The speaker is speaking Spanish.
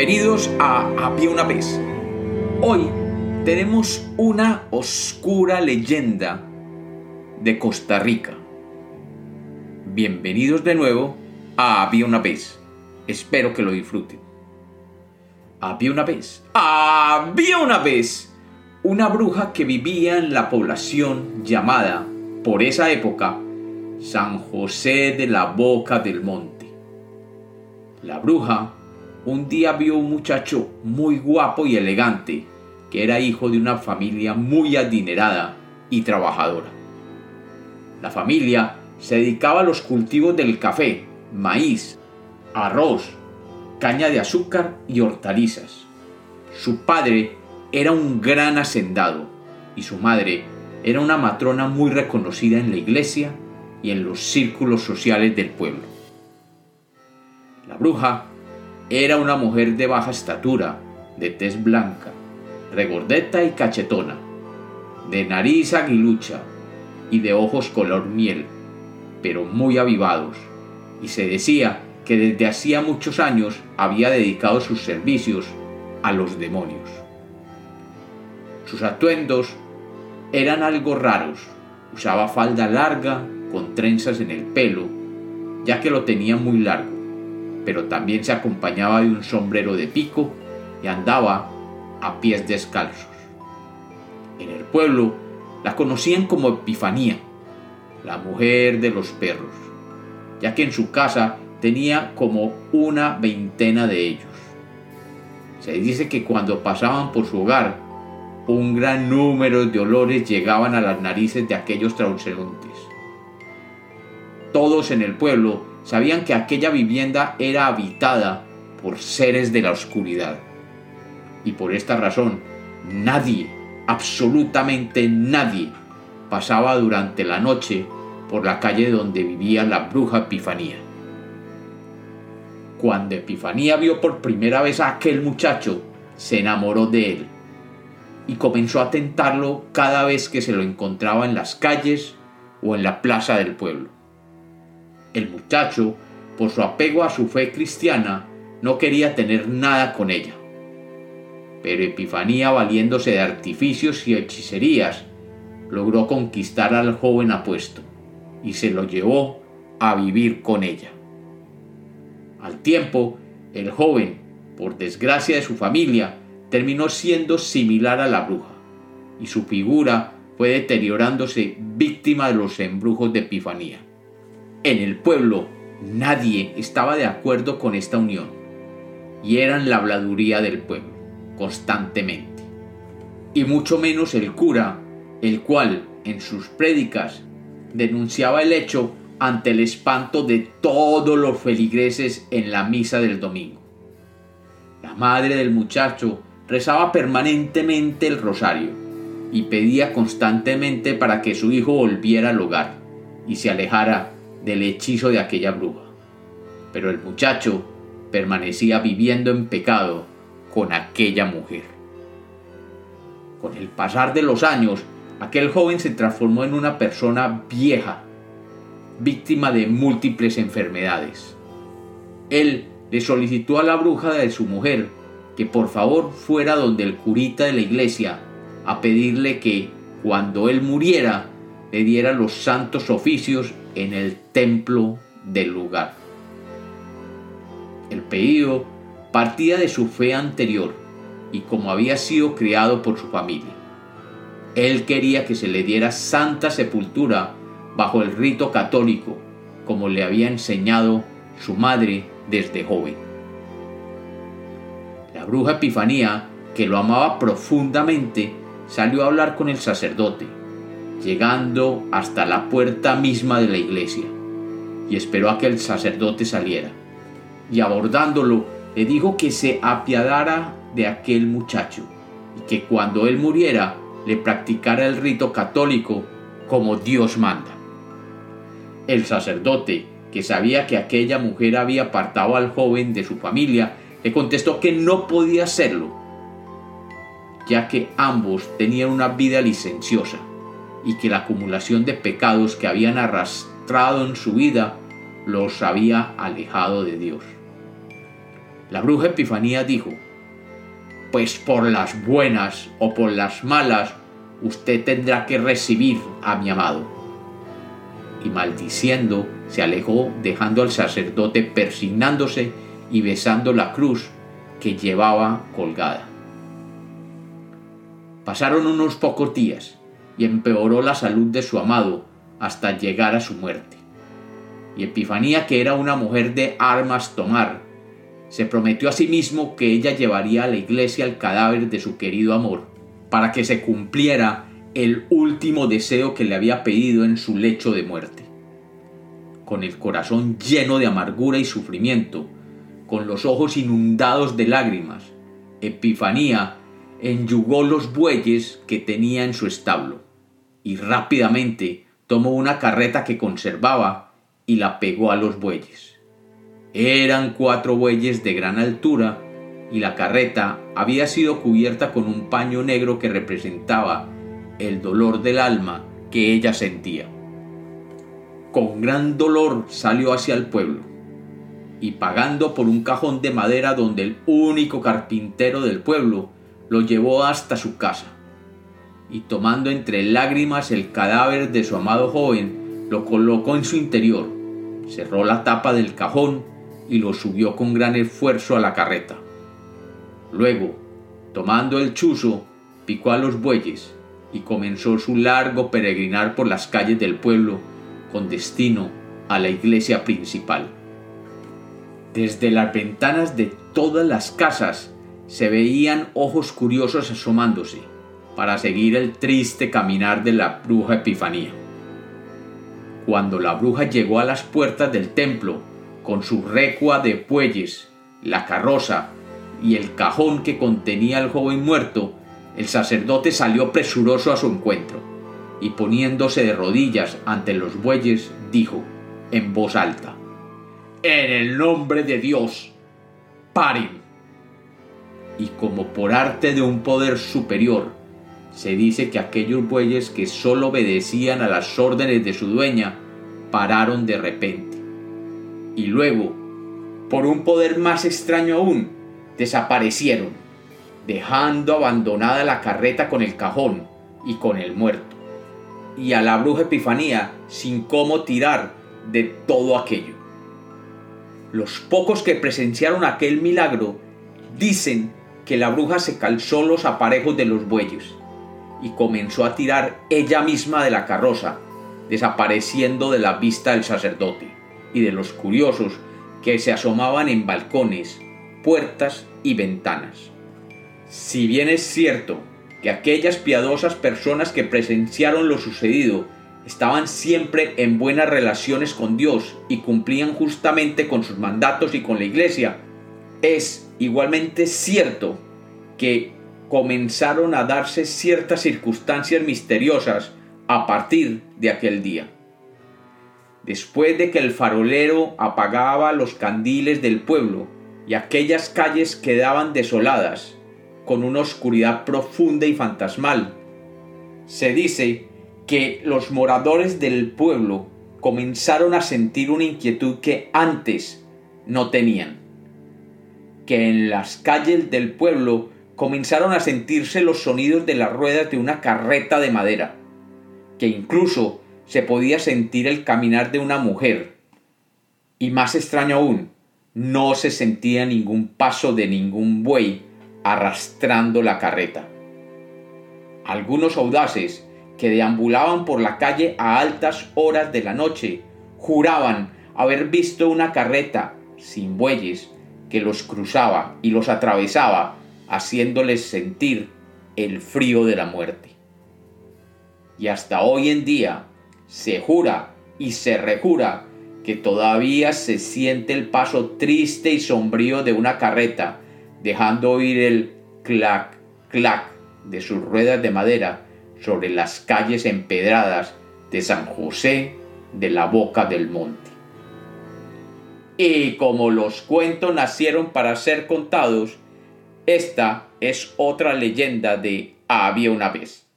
Bienvenidos a Había una vez. Hoy tenemos una oscura leyenda de Costa Rica. Bienvenidos de nuevo a Había una vez. Espero que lo disfruten. Había una vez. Había una vez una bruja que vivía en la población llamada, por esa época, San José de la Boca del Monte. La bruja un día vio un muchacho muy guapo y elegante, que era hijo de una familia muy adinerada y trabajadora. La familia se dedicaba a los cultivos del café, maíz, arroz, caña de azúcar y hortalizas. Su padre era un gran hacendado y su madre era una matrona muy reconocida en la iglesia y en los círculos sociales del pueblo. La bruja era una mujer de baja estatura, de tez blanca, regordeta y cachetona, de nariz aguilucha y de ojos color miel, pero muy avivados, y se decía que desde hacía muchos años había dedicado sus servicios a los demonios. Sus atuendos eran algo raros, usaba falda larga con trenzas en el pelo, ya que lo tenía muy largo pero también se acompañaba de un sombrero de pico y andaba a pies descalzos. En el pueblo la conocían como Epifanía, la mujer de los perros, ya que en su casa tenía como una veintena de ellos. Se dice que cuando pasaban por su hogar, un gran número de olores llegaban a las narices de aquellos transeúntes. Todos en el pueblo sabían que aquella vivienda era habitada por seres de la oscuridad. Y por esta razón, nadie, absolutamente nadie, pasaba durante la noche por la calle donde vivía la bruja Epifanía. Cuando Epifanía vio por primera vez a aquel muchacho, se enamoró de él y comenzó a tentarlo cada vez que se lo encontraba en las calles o en la plaza del pueblo. El muchacho, por su apego a su fe cristiana, no quería tener nada con ella. Pero Epifanía, valiéndose de artificios y hechicerías, logró conquistar al joven apuesto y se lo llevó a vivir con ella. Al tiempo, el joven, por desgracia de su familia, terminó siendo similar a la bruja, y su figura fue deteriorándose víctima de los embrujos de Epifanía. En el pueblo nadie estaba de acuerdo con esta unión y eran la habladuría del pueblo constantemente. Y mucho menos el cura, el cual en sus prédicas denunciaba el hecho ante el espanto de todos los feligreses en la misa del domingo. La madre del muchacho rezaba permanentemente el rosario y pedía constantemente para que su hijo volviera al hogar y se alejara del hechizo de aquella bruja. Pero el muchacho permanecía viviendo en pecado con aquella mujer. Con el pasar de los años, aquel joven se transformó en una persona vieja, víctima de múltiples enfermedades. Él le solicitó a la bruja de su mujer que por favor fuera donde el curita de la iglesia a pedirle que, cuando él muriera, le diera los santos oficios en el templo del lugar. El pedido partía de su fe anterior y como había sido criado por su familia. Él quería que se le diera santa sepultura bajo el rito católico, como le había enseñado su madre desde joven. La bruja Epifanía, que lo amaba profundamente, salió a hablar con el sacerdote llegando hasta la puerta misma de la iglesia, y esperó a que el sacerdote saliera, y abordándolo le dijo que se apiadara de aquel muchacho, y que cuando él muriera le practicara el rito católico como Dios manda. El sacerdote, que sabía que aquella mujer había apartado al joven de su familia, le contestó que no podía hacerlo, ya que ambos tenían una vida licenciosa y que la acumulación de pecados que habían arrastrado en su vida los había alejado de Dios. La bruja Epifanía dijo, pues por las buenas o por las malas, usted tendrá que recibir a mi amado. Y maldiciendo, se alejó dejando al sacerdote persignándose y besando la cruz que llevaba colgada. Pasaron unos pocos días y empeoró la salud de su amado hasta llegar a su muerte. Y Epifanía, que era una mujer de armas tomar, se prometió a sí mismo que ella llevaría a la iglesia el cadáver de su querido amor, para que se cumpliera el último deseo que le había pedido en su lecho de muerte. Con el corazón lleno de amargura y sufrimiento, con los ojos inundados de lágrimas, Epifanía enyugó los bueyes que tenía en su establo y rápidamente tomó una carreta que conservaba y la pegó a los bueyes. Eran cuatro bueyes de gran altura y la carreta había sido cubierta con un paño negro que representaba el dolor del alma que ella sentía. Con gran dolor salió hacia el pueblo y pagando por un cajón de madera donde el único carpintero del pueblo lo llevó hasta su casa. Y tomando entre lágrimas el cadáver de su amado joven, lo colocó en su interior, cerró la tapa del cajón y lo subió con gran esfuerzo a la carreta. Luego, tomando el chuzo, picó a los bueyes y comenzó su largo peregrinar por las calles del pueblo con destino a la iglesia principal. Desde las ventanas de todas las casas se veían ojos curiosos asomándose para seguir el triste caminar de la bruja Epifanía. Cuando la bruja llegó a las puertas del templo con su recua de bueyes, la carroza y el cajón que contenía al joven muerto, el sacerdote salió presuroso a su encuentro y poniéndose de rodillas ante los bueyes, dijo en voz alta, en el nombre de Dios, paren. Y como por arte de un poder superior, se dice que aquellos bueyes que sólo obedecían a las órdenes de su dueña, pararon de repente. Y luego, por un poder más extraño aún, desaparecieron, dejando abandonada la carreta con el cajón y con el muerto, y a la bruja Epifanía sin cómo tirar de todo aquello. Los pocos que presenciaron aquel milagro dicen que la bruja se calzó los aparejos de los bueyes y comenzó a tirar ella misma de la carroza, desapareciendo de la vista del sacerdote y de los curiosos que se asomaban en balcones, puertas y ventanas. Si bien es cierto que aquellas piadosas personas que presenciaron lo sucedido estaban siempre en buenas relaciones con Dios y cumplían justamente con sus mandatos y con la iglesia, es igualmente cierto que comenzaron a darse ciertas circunstancias misteriosas a partir de aquel día. Después de que el farolero apagaba los candiles del pueblo y aquellas calles quedaban desoladas, con una oscuridad profunda y fantasmal, se dice que los moradores del pueblo comenzaron a sentir una inquietud que antes no tenían. Que en las calles del pueblo comenzaron a sentirse los sonidos de las ruedas de una carreta de madera, que incluso se podía sentir el caminar de una mujer. Y más extraño aún, no se sentía ningún paso de ningún buey arrastrando la carreta. Algunos audaces que deambulaban por la calle a altas horas de la noche, juraban haber visto una carreta sin bueyes que los cruzaba y los atravesaba, haciéndoles sentir el frío de la muerte. Y hasta hoy en día se jura y se rejura que todavía se siente el paso triste y sombrío de una carreta, dejando oír el clac, clac de sus ruedas de madera sobre las calles empedradas de San José de la Boca del Monte. Y como los cuentos nacieron para ser contados, esta es otra leyenda de Había una vez.